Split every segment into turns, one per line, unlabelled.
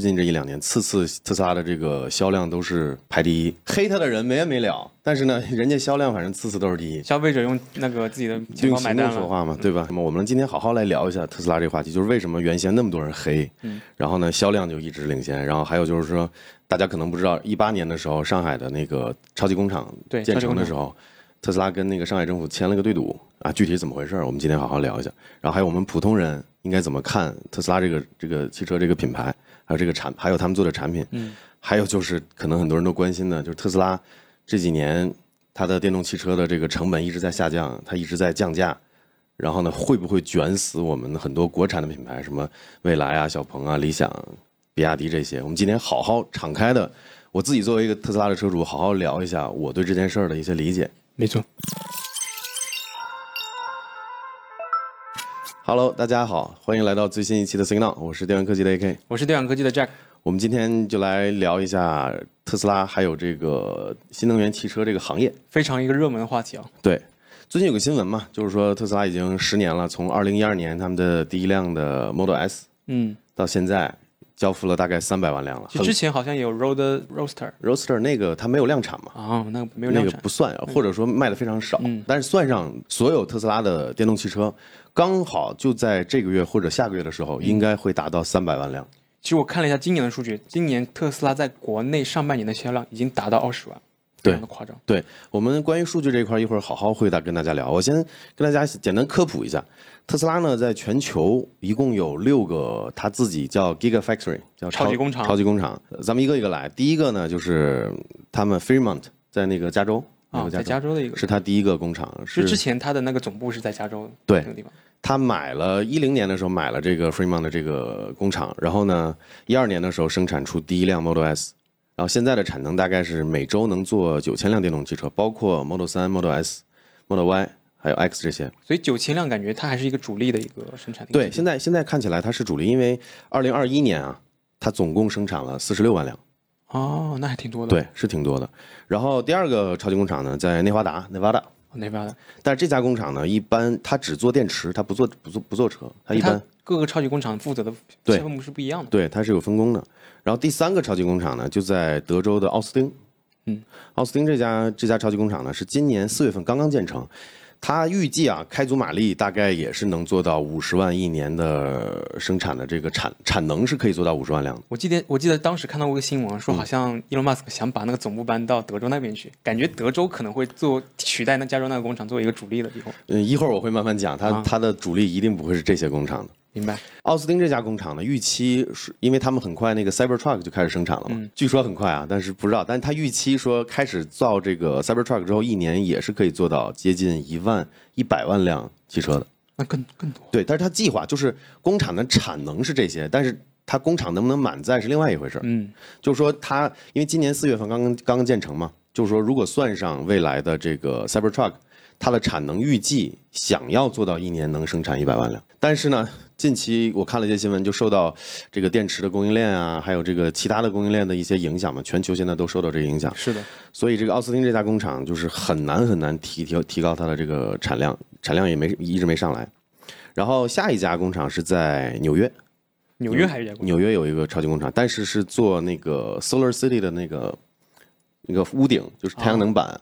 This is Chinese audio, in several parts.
最近这一两年，次次特斯拉的这个销量都是排第一，黑他的人没完没了。但是呢，人家销量反正次次都是第一。
消费者用那个自己的钱
用行
包买单了。
动说话嘛，对吧？那么我们今天好好来聊一下特斯拉这个话题，就是为什么原先那么多人黑，
嗯
然后呢销量就一直领先，然后还有就是说，大家可能不知道，一八年的时候，上海的那个超级工厂
对
建成的时候，特斯拉跟那个上海政府签了个对赌啊，具体怎么回事儿我们今天好好聊一下。然后还有我们普通人应该怎么看特斯拉这个这个汽车这个品牌，还有这个产，还有他们做的产品，
嗯，
还有就是可能很多人都关心的，就是特斯拉这几年它的电动汽车的这个成本一直在下降，它一直在降价，然后呢，会不会卷死我们很多国产的品牌，什么蔚来啊、小鹏啊、理想、比亚迪这些？我们今天好好敞开的，我自己作为一个特斯拉的车主，好好聊一下我对这件事儿的一些理解。
没错，
Hello，大家好，欢迎来到最新一期的 Signal，我是电玩科技的 AK。
我是电源科技的 Jack。
我们今天就来聊一下特斯拉还有这个新能源汽车这个行业。
非常一个热门的话题啊。
对，最近有个新闻嘛，就是说特斯拉已经十年了，从二零一二年他们的第一辆的 Model S
嗯，
到现在交付了大概三百万辆了。
就之前好像也有 Road Roaster
Roadster 那个它没有量产嘛，
啊，那个没有
那
量产。
个不算，或者说卖的非常少。
嗯
但是算上所有特斯拉的电动汽车，刚好就在这个月或者下个月的时候，应该会达到三百万辆。
其实我看了一下今年的数据，今年特斯拉在国内上半年的销量已经达到二十万，非
对
常的夸张。
对我们关于数据这一块，一会儿好好会大跟大家聊。我先跟大家简单科普一下，特斯拉呢在全球一共有六个，它自己叫 Gigafactory，叫
超级工厂
超级工厂，呃咱们一个一个来。第一个呢就是他们 Fremont 在那个加州，
啊，
国
在加州的一个，
是他第一个工厂，
是之前他的那个总部是在加州
对
那个地方。
他买了一零年的时候买了这个 Fremont 的这个工厂，然后呢，一二年的时候生产出第一辆 Model S，然后现在的产能大概是每周能做九千辆电动汽车，包括 Model 3、Model S、Model Y 还有 X 这些。
所以九千辆感觉它还是一个主力的一个生产力。
对，现在现在看起来它是主力，因为二零二一年啊，它总共生产了四十六万辆，
哦，那还挺多的。
对，是挺多的。然后第二个超级工厂呢，在内华达 Nevada，
哦，那边的。
但是这家工厂呢，一般它只做电池，它不做不做不做车，它一般
它各个超级工厂负责的
对
项目是不一样的。
对，它是有分工的。然后第三个超级工厂呢，就在德州的奥斯汀。
嗯，
奥斯汀这家这家超级工厂呢，是今年四月份刚刚建成。它预计啊，开足马力大概也是能做到五十万一年的生产的这个产产能是可以做到五十万辆的。
我记得我记得当时看到过一个新闻，
嗯
说好像 Elon Musk 想把那个总部搬到德州那边去，感觉德州可能会做取代那加州那个工厂作为一个主力的地方。
嗯，一会儿我会慢慢讲，它、
啊
它的主力一定不会是这些工厂的。
明白？
奥斯汀这家工厂呢，预期是因为他们很快那个 Cybertruck 就开始生产了嘛，
嗯
据说很快啊，但是不知道。但是他预期说开始造这个 Cybertruck 之后，一年也是可以做到接近一万一百万辆汽车的。
那更更多。
对，但是他计划就是工厂的产能是这些，但是它工厂能不能满载是另外一回事儿。
嗯，
就是说它因为今年四月份刚刚刚刚建成嘛，就是说如果算上未来的这个 Cybertruck，它的产能预计想要做到一年能生产一百万辆，但是呢，近期我看了一些新闻，就受到这个电池的供应链啊，还有这个其他的供应链的一些影响嘛，全球现在都受到这个影响，
是的。
所以这个奥斯汀这家工厂就是很难很难提提提高它的这个产量，产量也没一直没上来。然后下一家工厂是在纽约，
纽约还有一家工厂
纽约有一个超级工厂，但是是做那个 Solar City 的那个那个屋顶，就是太阳能板，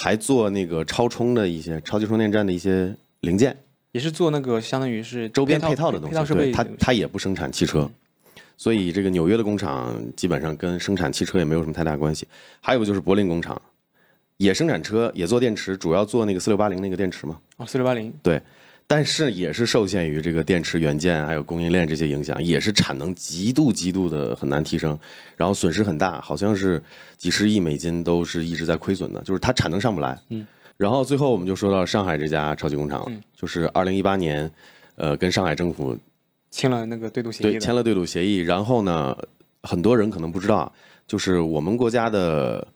还做那个超充的一些超级充电站的一些零件、
也是做那个相当于是
周边
配
配套的东西。对它它也不生产汽车，所以这个纽约的工厂基本上跟生产汽车也没有什么太大关系。还有就是柏林工厂，也生产车，也做电池，主要做那个四六八零那个电池嘛。
哦，四六八零。
对，但是也是受限于这个电池元件还有供应链这些影响，也是产能极度极度的很难提升，然后损失很大，好像是几十亿美金都是一直在亏损的，就是它产能上不来。
嗯，
然后最后我们就说到上海这家超级工厂了，
嗯
就是二零一八年，呃，跟上海政府
签了那个对赌协议。
对签了对赌协议，然后呢，很多人可能不知道啊，就是我们国家的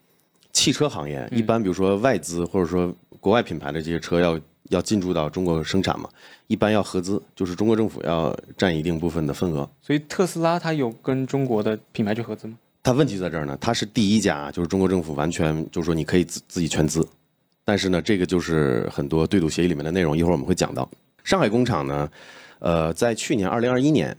汽车行业，
嗯
一般比如说外资或者说国外品牌的这些车要要进驻到中国生产嘛，一般要合资，就是中国政府要占一定部分的份额。
所以特斯拉它有跟中国的品牌去合资吗？
它问题在这儿呢，它是第一家，就是中国政府完全就是说你可以自自己全资，但是呢，这个就是很多对赌协议里面的内容，一会儿我们会讲到。上海工厂呢，呃，在去年二零二一年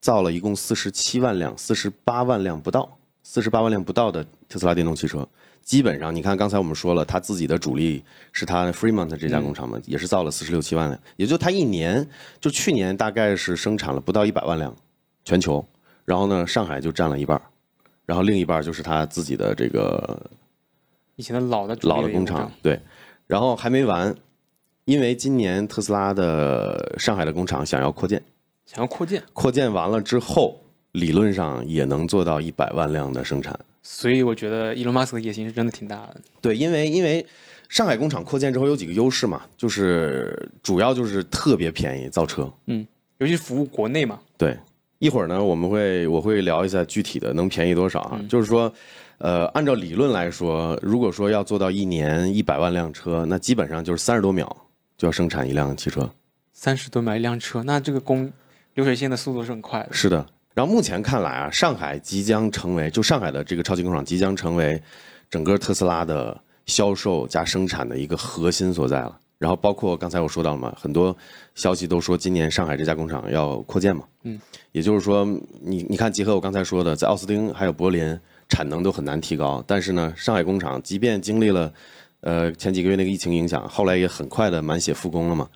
造了一共四十七万辆，四十八万辆不到，四十八万辆不到的特斯拉电动汽车。基本上，你看刚才我们说了，他自己的主力是他 Fremont 这家工厂嘛，也是造了四十六七万辆，也就他一年，就去年大概是生产了不到一百万辆，全球。然后呢，上海就占了一半，然后另一半就是他自己的这个
以前的老的
老的工厂，对，然后还没完，因为今年特斯拉的上海的工厂想要扩建，
想要扩建，
扩建完了之后，理论上也能做到一百万辆的生产。
所以我觉得伊隆马斯克的野心是真的挺大的。
对，因为因为上海工厂扩建之后有几个优势嘛，就是主要就是特别便宜造车，
嗯，尤其服务国内嘛。
对，一会儿呢我们会我会聊一下具体的能便宜多少啊，就是说。呃，按照理论来说，如果说要做到一年一百万辆车，那基本上就是三十多秒就要生产一辆汽车。
三十多秒一辆车，那这个工流水线的速度是很快的。
是的。然后目前看来啊，上海即将成为就上海的这个超级工厂即将成为整个特斯拉的销售加生产的一个核心所在了。然后包括刚才我说到了嘛，很多消息都说今年上海这家工厂要扩建嘛。
嗯。
也就是说，你你看，结合我刚才说的，在奥斯汀还有柏林。产能都很难提高，但是呢，上海工厂即便经历了，呃，前几个月那个疫情影响，后来也很快的满血复工了嘛，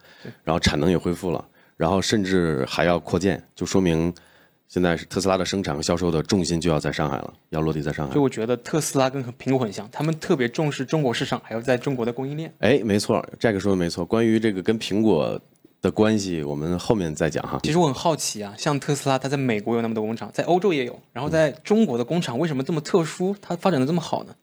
然后产能也恢复了，然后甚至还要扩建，就说明现在是特斯拉的生产和销售的重心就要在上海了，要落地在上海。
所以我觉得特斯拉跟苹果很像，他们特别重视中国市场，还有在中国的供应链。
哎，没错，这个说的没错。关于这个跟苹果。的关系，我们后面再讲哈。
其实我很好奇啊，像特斯拉，它在美国有那么多工厂，在欧洲也有，然后在中国的工厂为什么这么特殊？它发展的这么好呢？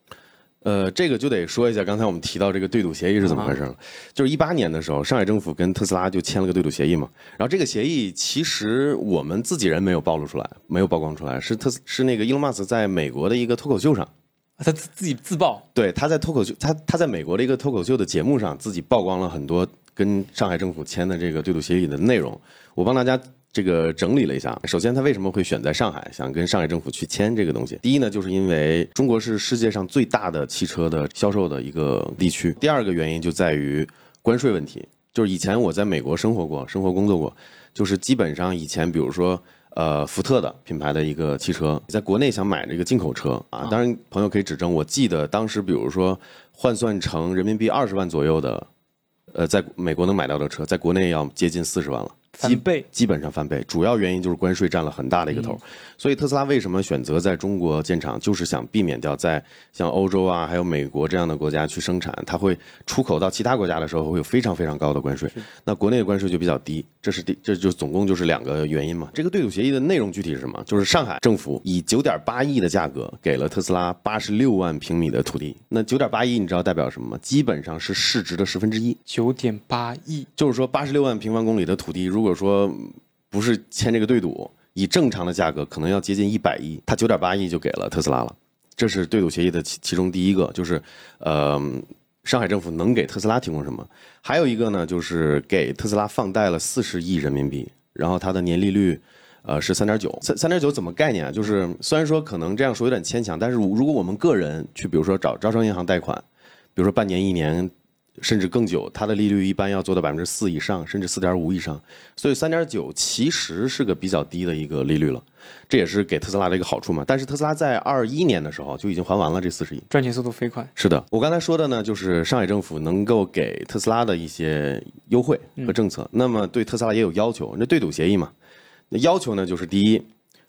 呃，这个就得说一下，刚才我们提到这个对赌协议是怎么回事了。就是一八年的时候，上海政府跟特斯拉就签了个对赌协议嘛。然后这个协议其实我们自己人没有暴露出来，没有曝光出来，是特是那个伊隆马斯在美国的一个脱口秀上，
他自自己自曝。
对，他在脱口秀，他他在美国的一个脱口秀的节目上自己曝光了很多。跟上海政府签的这个对赌协议的内容，我帮大家这个整理了一下。首先，他为什么会选在上海，想跟上海政府去签这个东西？第一呢，就是因为中国是世界上最大的汽车的销售的一个地区。第二个原因就在于关税问题。就是以前我在美国生活过、生活工作过，就是基本上以前，比如说呃福特的品牌的一个汽车，在国内想买这个进口车啊，当然朋友可以指正，我记得当时比如说换算成人民币二十万左右的。呃，在美国能买到的车，在国内要接近四十万了。
翻倍，
基本上翻倍，主要原因就是关税占了很大的一个头，所以特斯拉为什么选择在中国建厂，就是想避免掉在像欧洲啊，还有美国这样的国家去生产，它会出口到其他国家的时候会有非常非常高的关税，那国内的关税就比较低，这是第这就总共就是两个原因嘛。这个对赌协议的内容具体是什么？就是上海政府以九点八亿的价格给了特斯拉八十六万平米的土地，那九点八亿你知道代表什么吗？基本上是市值的十分之一。
九点八亿，
就是说八十六万平方公里的土地，如果如果说不是签这个对赌，以正常的价格可能要接近一百亿，他九点八亿就给了特斯拉了，这是对赌协议的其其中第一个，就是呃，上海政府能给特斯拉提供什么？还有一个呢，就是给特斯拉放贷了四十亿人民币，然后它的年利率呃是三点九，三三点九怎么概念啊？就是虽然说可能这样说有点牵强，但是如果我们个人去，比如说找招商银行贷款，比如说半年一年。甚至更久，它的利率一般要做到百分之四以上，甚至四点五以上，所以三点九其实是个比较低的一个利率了，这也是给特斯拉的一个好处嘛。但是特斯拉在二一年的时候就已经还完了这四十亿，
赚钱速度飞快。
是的，我刚才说的呢，就是上海政府能够给特斯拉的一些优惠和政策，那么对特斯拉也有要求，那对赌协议嘛，那要求呢就是第一，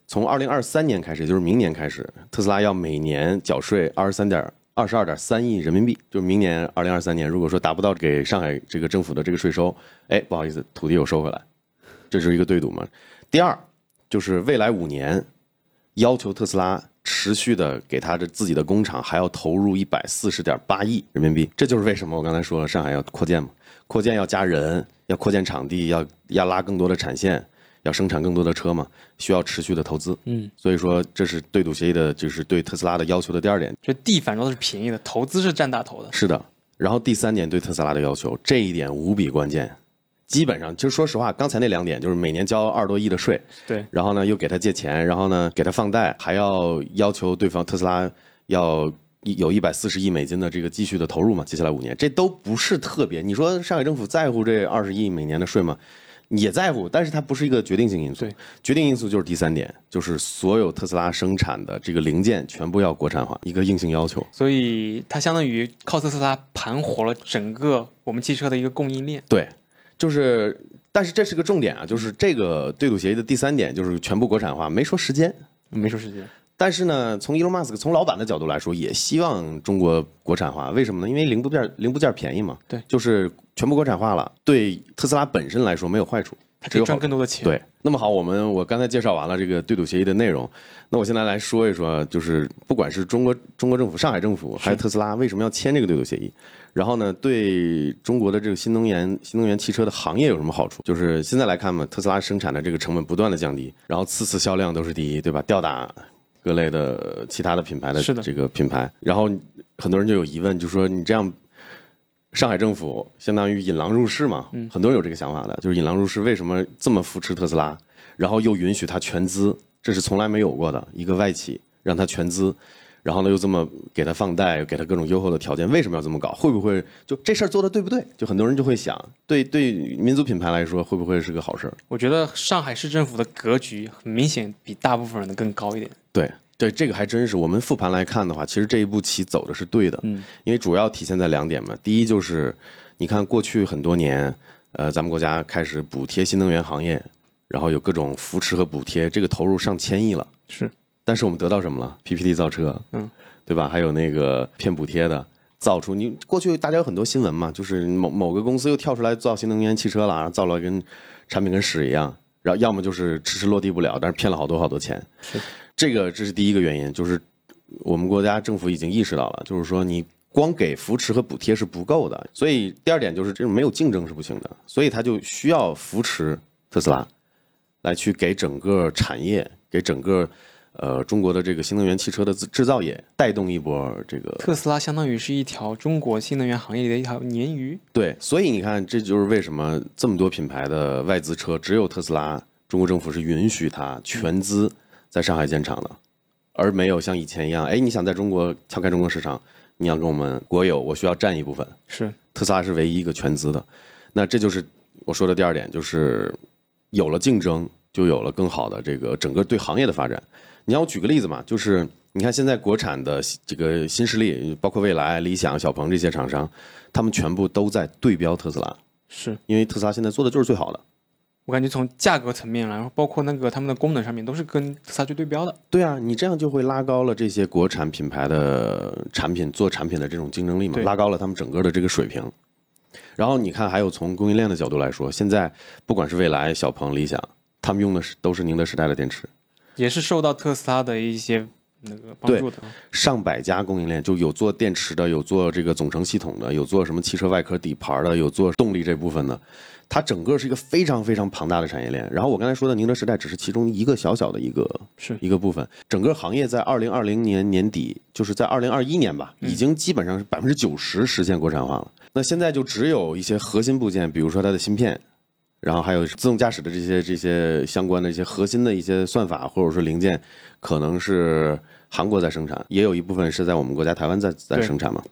从二零二三年开始，也就是明年开始，特斯拉要每年缴税二十三点。二十二点三亿人民币，就明年二零二三年，如果说达不到给上海这个政府的这个税收，哎，不好意思，土地又收回来，这是一个对赌嘛。第二，就是未来五年，要求特斯拉持续的给他的自己的工厂还要投入一百四十点八亿人民币，这就是为什么我刚才说了上海要扩建嘛，扩建要加人，要扩建场地，要要拉更多的产线。要生产更多的车嘛，需要持续的投资。
嗯，
所以说这是对赌协议的，就是对特斯拉的要求的第二点。
就地反正是便宜的，投资是占大头的。
是的。然后第三点对特斯拉的要求，这一点无比关键。基本上就说实话，刚才那两点就是每年交二十多亿的税，
对。
然后呢又给他借钱，然后呢给他放贷，还要要求对方特斯拉要有一百四十亿美金的这个继续的投入嘛，接下来五年，这都不是特别。你说上海政府在乎这二十亿每年的税吗？也在乎，但是它不是一个决定性因素
对。
决定因素就是第三点，就是所有特斯拉生产的这个零件全部要国产化，一个硬性要求。
所以它相当于靠特斯拉盘活了整个我们汽车的一个供应链。
对，就是，但是这是个重点啊，就是这个对赌协议的第三点就是全部国产化，没说时间。
没说时间，
但是呢，从 Elon Musk 从老板的角度来说，也希望中国国产化。为什么呢？因为零部件零部件便宜嘛。
对
就是全部国产化了，对特斯拉本身来说没有坏处，
它可以
只有
赚更多的钱。，
对，那么好，我们我刚才介绍完了这个对赌协议的内容，那我现在来说一说，就是不管是中国中国政府、上海政府，还是特斯拉，为什么要签这个对赌协议？然后呢，对中国的这个新能源新能源汽车的行业有什么好处？就是现在来看嘛，特斯拉生产的这个成本不断的降低，然后次次销量都是第一，对吧？吊打各类的其他的品牌的这个品牌，然后很多人就有疑问，就说你这样上海政府相当于引狼入室嘛，嗯很多人有这个想法的，就是引狼入室，为什么这么扶持特斯拉，然后又允许它全资，这是从来没有过的一个外企让它全资，然后呢又这么给他放贷，给他各种优厚的条件，为什么要这么搞？会不会就这事儿做的对不对？就很多人就会想，对对民族品牌来说，会不会是个好事儿？
我觉得上海市政府的格局很明显比大部分人的更高一点。
对对，这个还真是。我们复盘来看的话，其实这一步棋走的是对的，
嗯，
因为主要体现在两点嘛。第一就是，你看过去很多年，呃，咱们国家开始补贴新能源行业，然后有各种扶持和补贴，这个投入上千亿了。
是，
但是我们得到什么了？PPT 造车，
嗯，
对吧？还有那个骗补贴的，造出你过去大家有很多新闻嘛，就是某某个公司又跳出来造新能源汽车了，然后造了跟产品跟屎一样，然后要么就是迟迟落地不了，但是骗了好多好多钱。
是，
这个这是第一个原因，就是我们国家政府已经意识到了，就是说你。光给扶持和补贴是不够的，所以第二点就是这种没有竞争是不行的，所以他就需要扶持特斯拉，来去给整个产业，给整个呃中国的这个新能源汽车的制制造业带动一波这个
特斯拉相当于是一条中国新能源行业里的一条鲶鱼。
对，所以你看，这就是为什么这么多品牌的外资车，只有特斯拉，中国政府是允许它全资在上海建厂的，而没有像以前一样，哎，你想在中国撬开中国市场，你要跟我们国有，我需要占一部分。
是，
特斯拉是唯一一个全资的，那这就是我说的第二点，就是有了竞争，就有了更好的这个整个对行业的发展。你要我举个例子嘛，就是你看现在国产的这个新势力，包括蔚来、理想、小鹏这些厂商，他们全部都在对标特斯拉，
是
因为特斯拉现在做的就是最好的。
我感觉从价格层面来，然后包括那个他们的功能上面，都是跟特斯拉去对标的。
对啊，你这样就会拉高了这些国产品牌的产品做产品的这种竞争力嘛，拉高了他们整个的这个水平。然后你看，还有从供应链的角度来说，现在不管是蔚来、小鹏、理想，他们用的是都是宁德时代的电池，
也是受到特斯拉的一些那个帮助的。
上百家供应链就有做电池的，有做这个总成系统的，有做什么汽车外壳底盘的，有做动力这部分的，它整个是一个非常非常庞大的产业链。然后我刚才说的宁德时代只是其中一个小小的一个
是
一个部分，整个行业在二零二零年年底，就是在二零二一年吧，已经基本上是百分之九十实现国产化了。那现在就只有一些核心部件，比如说它的芯片。然后还有自动驾驶的这些这些相关的一些核心的一些算法或者说零件，可能是韩国在生产，也有一部分是在我们国家台湾在在生产嘛。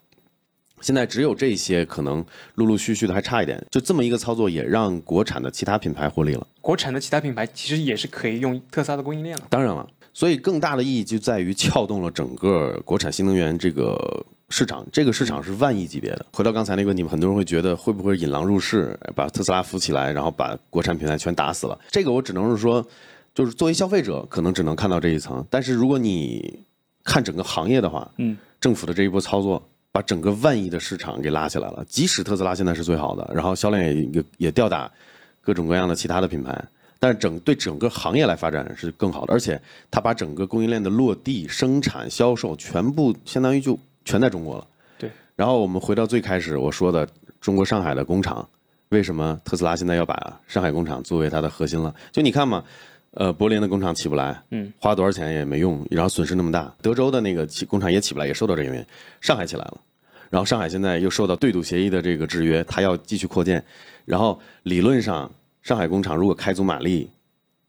现在只有这些可能陆陆续续的还差一点，就这么一个操作，也让国产的其他品牌获利了。
国产的其他品牌其实也是可以用特斯拉的供应链了。
当然了，所以更大的意义就在于撬动了整个国产新能源这个市场，这个市场是万亿级别的。回到刚才那个问题，很多人会觉得会不会引狼入室，把特斯拉扶起来，然后把国产品牌全打死了？这个我只能是说，就是作为消费者可能只能看到这一层，但是如果你看整个行业的话，
嗯，
政府的这一波操作。把整个万亿的市场给拉起来了，即使特斯拉现在是最好的，然后销量也也也吊打各种各样的其他的品牌，但是整对整个行业来发展是更好的，而且它把整个供应链的落地、生产、销售全部相当于就全在中国了。
对。
然后我们回到最开始我说的中国上海的工厂，为什么特斯拉现在要把上海工厂作为它的核心了？就你看嘛，呃，柏林的工厂起不来，
嗯，
花多少钱也没用，然后损失那么大。德州的那个起工厂也起不来，也受到这个原因。上海起来了。然后上海现在又受到对赌协议的这个制约，它要继续扩建。然后理论上，上海工厂如果开足马力，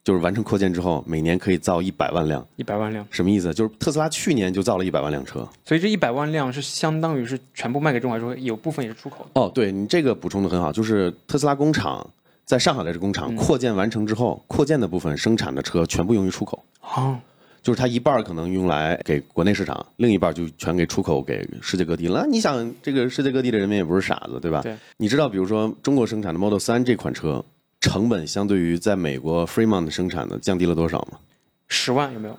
就是完成扩建之后，每年可以造一百万辆。
一百万辆，
什么意思？就是特斯拉去年就造了一百万辆车。
所以这一百万辆是相当于是全部卖给中国来说，有部分也是出口的。
哦，对你这个补充的很好，就是特斯拉工厂在上海的这工厂扩建完成之后，扩建的部分生产的车全部用于出口，
哦，
就是它一半儿可能用来给国内市场，另一半儿就全给出口给世界各地了。你想，这个世界各地的人民也不是傻子，对吧？
对。
你知道，比如说中国生产的 Model 三这款车，成本相对于在美国 Fremont 生产的降低了多少吗？
十万有没有？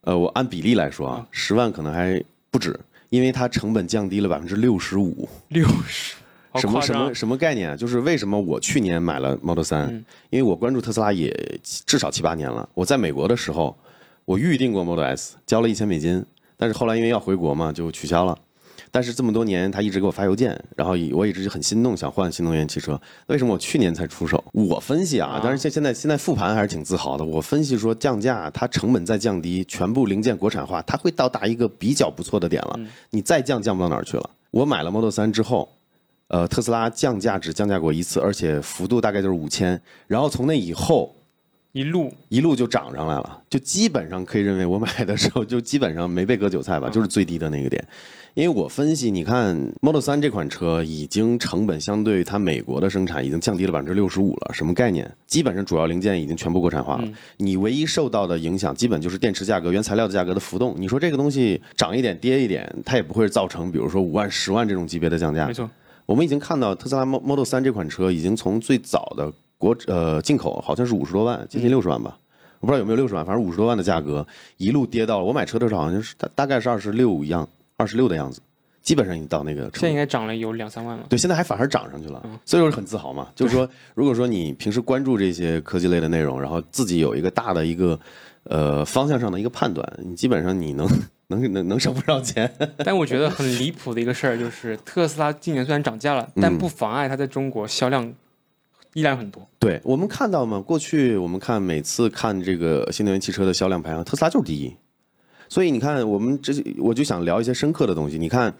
呃，我按比例来说啊，十万可能还不止，因为它成本降低了百分之六十五。
六十。好
什么什么什么概念啊？就是为什么我去年买了 Model 3，、
嗯
因为我关注特斯拉也至少七八年了。我在美国的时候，我预定过 Model S，交了一千美金，但是后来因为要回国嘛，就取消了。但是这么多年，他一直给我发邮件，然后我一直很心动，想换新能源汽车。为什么我去年才出手？我分析啊
啊，
但是现现在现在复盘还是挺自豪的。我分析说，降价，它成本再降低，全部零件国产化，它会到达一个比较不错的点了。你再降，降不到哪儿去了。我买了 Model 三之后，呃，特斯拉降价只降价过一次，而且幅度大概就是五千，然后从那以后
一路
一路就涨上来了，就基本上可以认为我买的时候就基本上没被割韭菜吧，就是最低的那个点。因为我分析，你看 Model 3这款车已经成本相对于它美国的生产已经降低了百分之六十五了，什么概念？基本上主要零件已经全部国产化了，你唯一受到的影响基本就是电池价格、原材料的价格的浮动。你说这个东西涨一点跌一点，它也不会造成比如说五万、十万这种级别的降价
没。错，
我们已经看到特斯拉 Mo- Model 3这款车已经从最早的国呃进口好像是五十多万，接近六十万吧，我不知道有没有六十万，反正五十多万的价格一路跌到了我买车的时候好像是大大概是二十六一样，二十六的样子，基本上已经到那个程度
现在应。该涨了有两三万了。
对，现在还反而涨上去了，所以我是很自豪嘛。就是说，如果说你平时关注这些科技类的内容，然后自己有一个大的一个呃方向上的一个判断，你基本上你能能能能省不少钱。
但我觉得很离谱的一个事儿就是，特斯拉今年虽然涨价了，
嗯
但不妨碍它在中国销量依然很多。
对我们看到嘛，过去我们看每次看这个新能源汽车的销量排行，特斯拉就是第一。所以你看，我们这我就想聊一些深刻的东西。你看，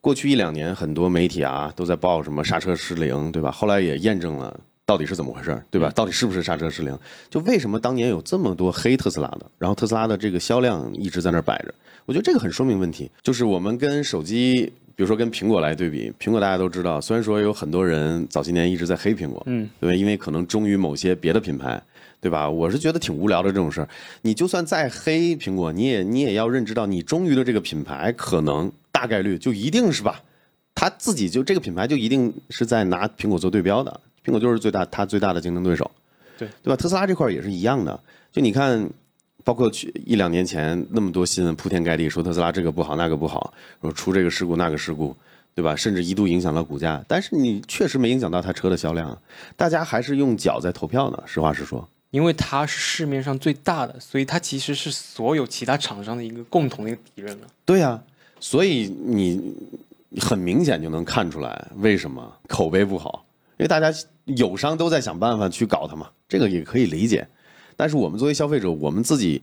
过去一两年很多媒体啊都在报什么刹车失灵，对吧？后来也验证了到底是怎么回事，对吧？到底是不是刹车失灵？就为什么当年有这么多黑特斯拉的，然后特斯拉的这个销量一直在那儿摆着？我觉得这个很说明问题，就是我们跟手机，比如说跟苹果来对比，苹果大家都知道，虽然说有很多人早些年一直在黑苹果，
嗯，
对吧？因为可能忠于某些别的品牌，对吧？我是觉得挺无聊的这种事儿。你就算再黑苹果，你也你也要认知到，你忠于的这个品牌，可能大概率就一定是吧，他自己就这个品牌就一定是在拿苹果做对标的，苹果就是最大他最大的竞争对手，
对
对吧？特斯拉这块儿也是一样的，就你看。包括去一两年前那么多新闻铺天盖地说特斯拉这个不好那个不好，说出这个事故那个事故，对吧？甚至一度影响了股价，但是你确实没影响到它车的销量啊，大家还是用脚在投票呢。实话实说，
因为它是市面上最大的，所以它其实是所有其他厂商的一个共同的一个敌人了。
对呀、所以你很明显就能看出来为什么口碑不好，因为大家友商都在想办法去搞它嘛，这个也可以理解。但是我们作为消费者，我们自己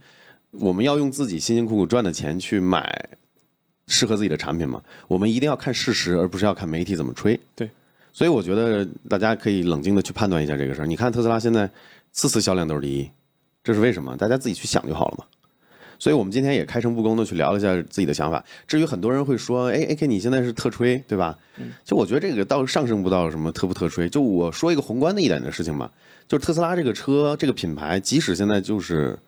我们要用自己辛辛苦苦赚的钱去买适合自己的产品嘛，我们一定要看事实，而不是要看媒体怎么吹。
对，
所以我觉得大家可以冷静的去判断一下这个事儿。你看特斯拉现在次次销量都是第一，这是为什么？大家自己去想就好了嘛。所以我们今天也开诚布公的去聊了一下自己的想法。至于很多人会说，哎，AK 你现在是特吹，对吧？就我觉得这个倒上升不到什么特不特吹。就我说一个宏观的一点的事情吧，就是特斯拉这个车这个品牌，即使现在就是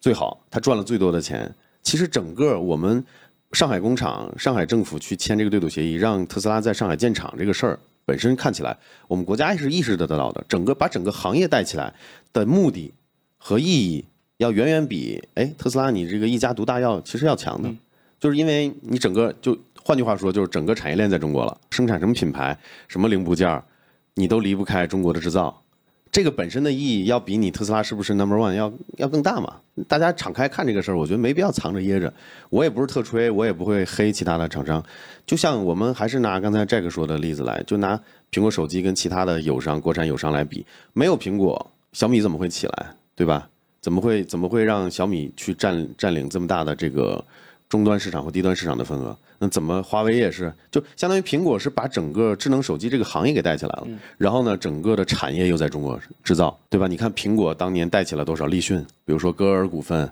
最好，它赚了最多的钱，其实整个我们上海工厂、上海政府去签这个对赌协议，让特斯拉在上海建厂这个事儿。本身看起来，我们国家是意识得到的，整个把整个行业带起来的目的和意义，要远远比哎特斯拉你这个一家独大要其实要强的，就是因为你整个就换句话说，就是整个产业链在中国了，生产什么品牌、什么零部件儿，你都离不开中国的制造。这个本身的意义要比你特斯拉是不是 number one 要要更大嘛？大家敞开看这个事儿，我觉得没必要藏着掖着。我也不是特吹，我也不会黑其他的厂商。就像我们还是拿刚才 Jack 说的例子来，就拿苹果手机跟其他的友商、国产友商来比，没有苹果，小米怎么会起来，对吧？怎么会怎么会让小米去占占领这么大的这个终端市场或低端市场的份额？那怎么华为也是，就相当于苹果是把整个智能手机这个行业给带起来了，然后呢，整个的产业又在中国制造，对吧？你看苹果当年带起了多少立讯，比如说歌尔股份，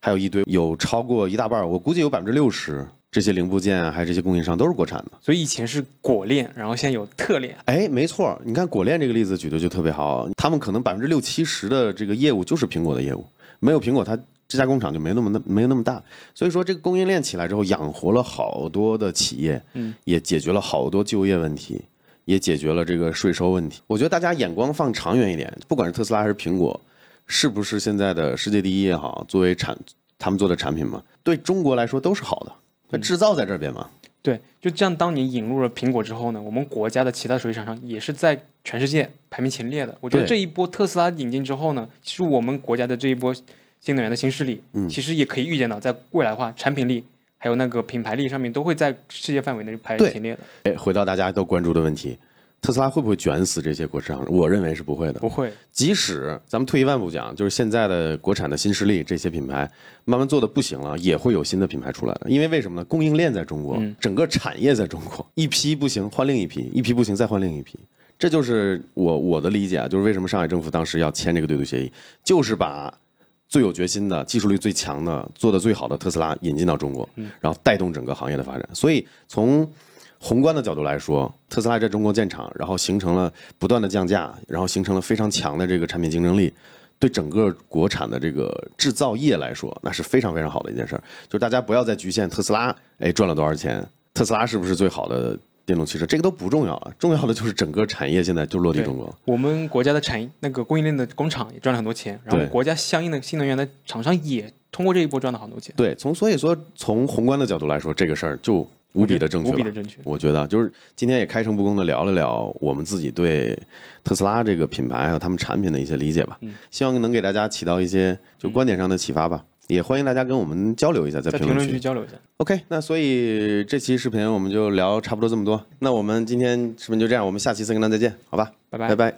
还有一堆有超过一大半，我估计有百分之六十这些零部件啊，还有这些供应商都是国产的。
所以以前是果链，然后现在有特链。
哎，没错，你看果链这个例子举的就特别好，他们可能百分之六七十的这个业务就是苹果的业务，没有苹果，它这家工厂就没那么那没有那么大。所以说，这个供应链起来之后，养活了好多的企业，嗯，也解决了好多就业问题，也解决了这个税收问题。我觉得大家眼光放长远一点，不管是特斯拉还是苹果，是不是现在的世界第一也好，作为产他们做的产品嘛，对中国来说都是好的。那制造在这边嘛？
对，就这样。当你引入了苹果之后呢，我们国家的其他手机厂商也是在全世界排名前列的。我觉得这一波特斯拉引进之后呢，其实我们国家的这一波新能源的新势力，嗯，其实也可以预见到，在未来的话，产品力还有那个品牌力上面都会在世界范围内排前列的。
哎，回到大家都关注的问题。特斯拉会不会卷死这些国产？我认为是不会的。
不会。
即使咱们退一万步讲，就是现在的国产的新势力这些品牌慢慢做的不行了，也会有新的品牌出来的。因为为什么呢？供应链在中国，整个产业在中国，一批不行换另一批，一批不行再换另一批。这就是我我的理解啊，就是为什么上海政府当时要签这个对赌协议，就是把最有决心的、技术力最强的、做的最好的特斯拉引进到中国，然后带动整个行业的发展。所以从宏观的角度来说，特斯拉在中国建厂，然后形成了不断的降价，然后形成了非常强的这个产品竞争力，对整个国产的这个制造业来说，那是非常非常好的一件事儿。就是大家不要再局限特斯拉，哎，赚了多少钱？特斯拉是不是最好的电动汽车？这个都不重要啊，重要的就是整个产业现在就落地中国。
我们国家的产那个供应链的工厂也赚了很多钱，然后国家相应的新能源的厂商也通过这一波赚了很多钱。
对，从所以说从宏观的角度来说，这个事儿就。无比的正确，
无比的正确。
我觉得就是今天也开诚布公的聊了聊我们自己对特斯拉这个品牌还有他们产品的一些理解吧。嗯，希望能给大家起到一些就观点上的启发吧。也欢迎大家跟我们交流一下，
在
评论
区交流一下。
OK，那所以这期视频我们就聊差不多这么多。那我们今天视频就这样，我们下期再跟大家再见，好吧？
拜拜，
拜拜。